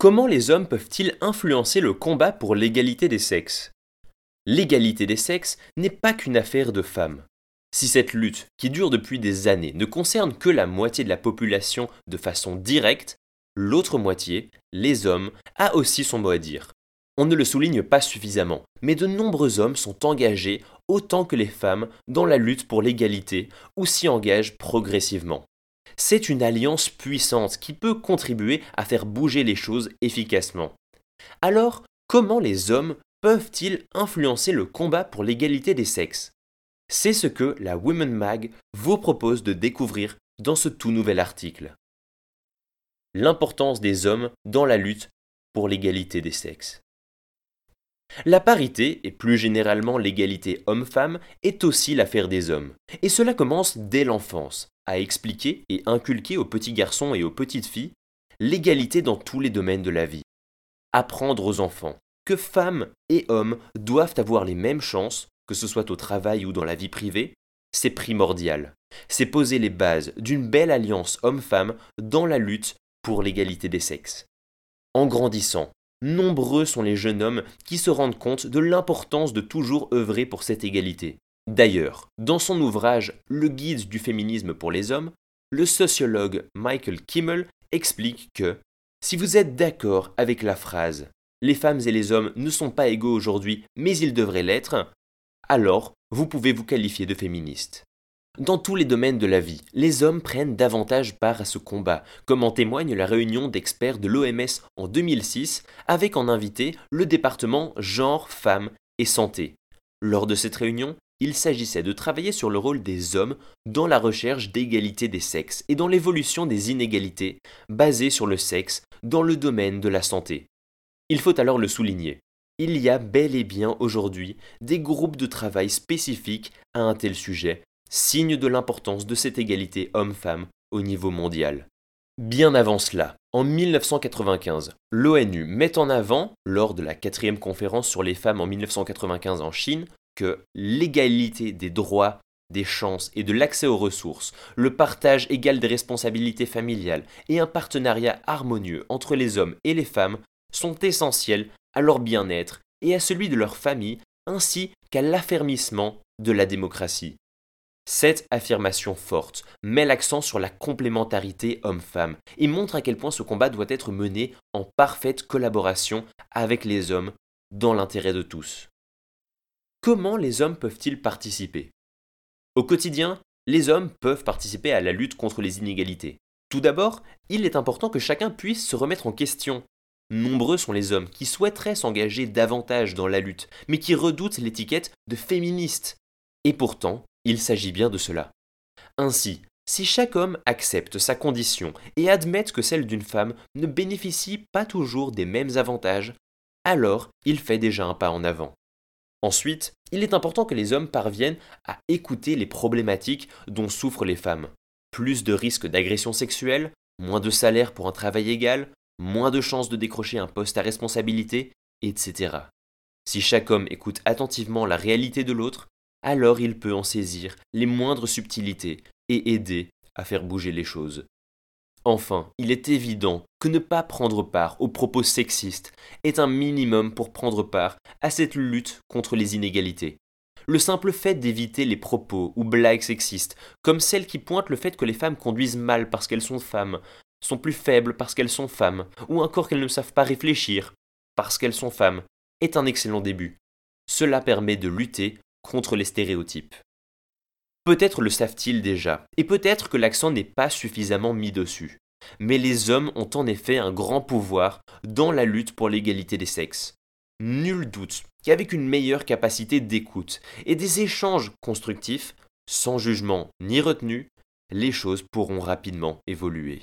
Comment les hommes peuvent-ils influencer le combat pour l'égalité des sexes? L'égalité des sexes n'est pas qu'une affaire de femmes. Si cette lutte, qui dure depuis des années, ne concerne que la moitié de la population de façon directe, l'autre moitié, les hommes, a aussi son mot à dire. On ne le souligne pas suffisamment, mais de nombreux hommes sont engagés autant que les femmes dans la lutte pour l'égalité ou s'y engagent progressivement. C'est une alliance puissante qui peut contribuer à faire bouger les choses efficacement. Alors, comment les hommes peuvent-ils influencer le combat pour l'égalité des sexes? C'est ce que la Women Mag vous propose de découvrir dans ce tout nouvel article. L'importance des hommes dans la lutte pour l'égalité des sexes. La parité, et plus généralement l'égalité homme-femme, est aussi l'affaire des hommes. Et cela commence dès l'enfance, à expliquer et inculquer aux petits garçons et aux petites filles l'égalité dans tous les domaines de la vie. Apprendre aux enfants que femmes et hommes doivent avoir les mêmes chances, que ce soit au travail ou dans la vie privée, c'est primordial. C'est poser les bases d'une belle alliance homme-femme dans la lutte pour l'égalité des sexes. En grandissant, nombreux sont les jeunes hommes qui se rendent compte de l'importance de toujours œuvrer pour cette égalité. D'ailleurs, dans son ouvrage Le guide du féminisme pour les hommes, le sociologue Michael Kimmel explique que si vous êtes d'accord avec la phrase Les femmes et les hommes ne sont pas égaux aujourd'hui, mais ils devraient l'être, alors vous pouvez vous qualifier de féministe. Dans tous les domaines de la vie, les hommes prennent davantage part à ce combat, comme en témoigne la réunion d'experts de l'OMS en 2006, avec en invité le département genre, femmes et santé. Lors de cette réunion, il s'agissait de travailler sur le rôle des hommes dans la recherche d'égalité des sexes et dans l'évolution des inégalités basées sur le sexe dans le domaine de la santé. Il faut alors le souligner. Il y a bel et bien aujourd'hui des groupes de travail spécifiques à un tel sujet signe de l'importance de cette égalité homme-femme au niveau mondial. Bien avant cela, en 1995, l'ONU met en avant, lors de la quatrième conférence sur les femmes en 1995 en Chine, que l'égalité des droits, des chances et de l'accès aux ressources, le partage égal des responsabilités familiales et un partenariat harmonieux entre les hommes et les femmes sont essentiels à leur bien-être et à celui de leur famille, ainsi qu'à l'affermissement de la démocratie. Cette affirmation forte met l'accent sur la complémentarité homme-femme et montre à quel point ce combat doit être mené en parfaite collaboration avec les hommes dans l'intérêt de tous. Comment les hommes peuvent-ils participer? Au quotidien, les hommes peuvent participer à la lutte contre les inégalités. Tout d'abord, il est important que chacun puisse se remettre en question. Nombreux sont les hommes qui souhaiteraient s'engager davantage dans la lutte, mais qui redoutent l'étiquette de féministe. Et pourtant, il s'agit bien de cela. Ainsi, si chaque homme accepte sa condition et admet que celle d'une femme ne bénéficie pas toujours des mêmes avantages, alors il fait déjà un pas en avant. Ensuite, il est important que les hommes parviennent à écouter les problématiques dont souffrent les femmes. Plus de risques d'agression sexuelle, moins de salaire pour un travail égal, moins de chances de décrocher un poste à responsabilité, etc. Si chaque homme écoute attentivement la réalité de l'autre, alors il peut en saisir les moindres subtilités et aider à faire bouger les choses. Enfin, il est évident que ne pas prendre part aux propos sexistes est un minimum pour prendre part à cette lutte contre les inégalités. Le simple fait d'éviter les propos ou blagues sexistes, comme celles qui pointent le fait que les femmes conduisent mal parce qu'elles sont femmes, sont plus faibles parce qu'elles sont femmes, ou encore qu'elles ne savent pas réfléchir parce qu'elles sont femmes, est un excellent début. Cela permet de lutter contre les stéréotypes. Peut-être le savent-ils déjà, et peut-être que l'accent n'est pas suffisamment mis dessus. Mais les hommes ont en effet un grand pouvoir dans la lutte pour l'égalité des sexes. Nul doute qu'avec une meilleure capacité d'écoute et des échanges constructifs, sans jugement ni retenue, les choses pourront rapidement évoluer.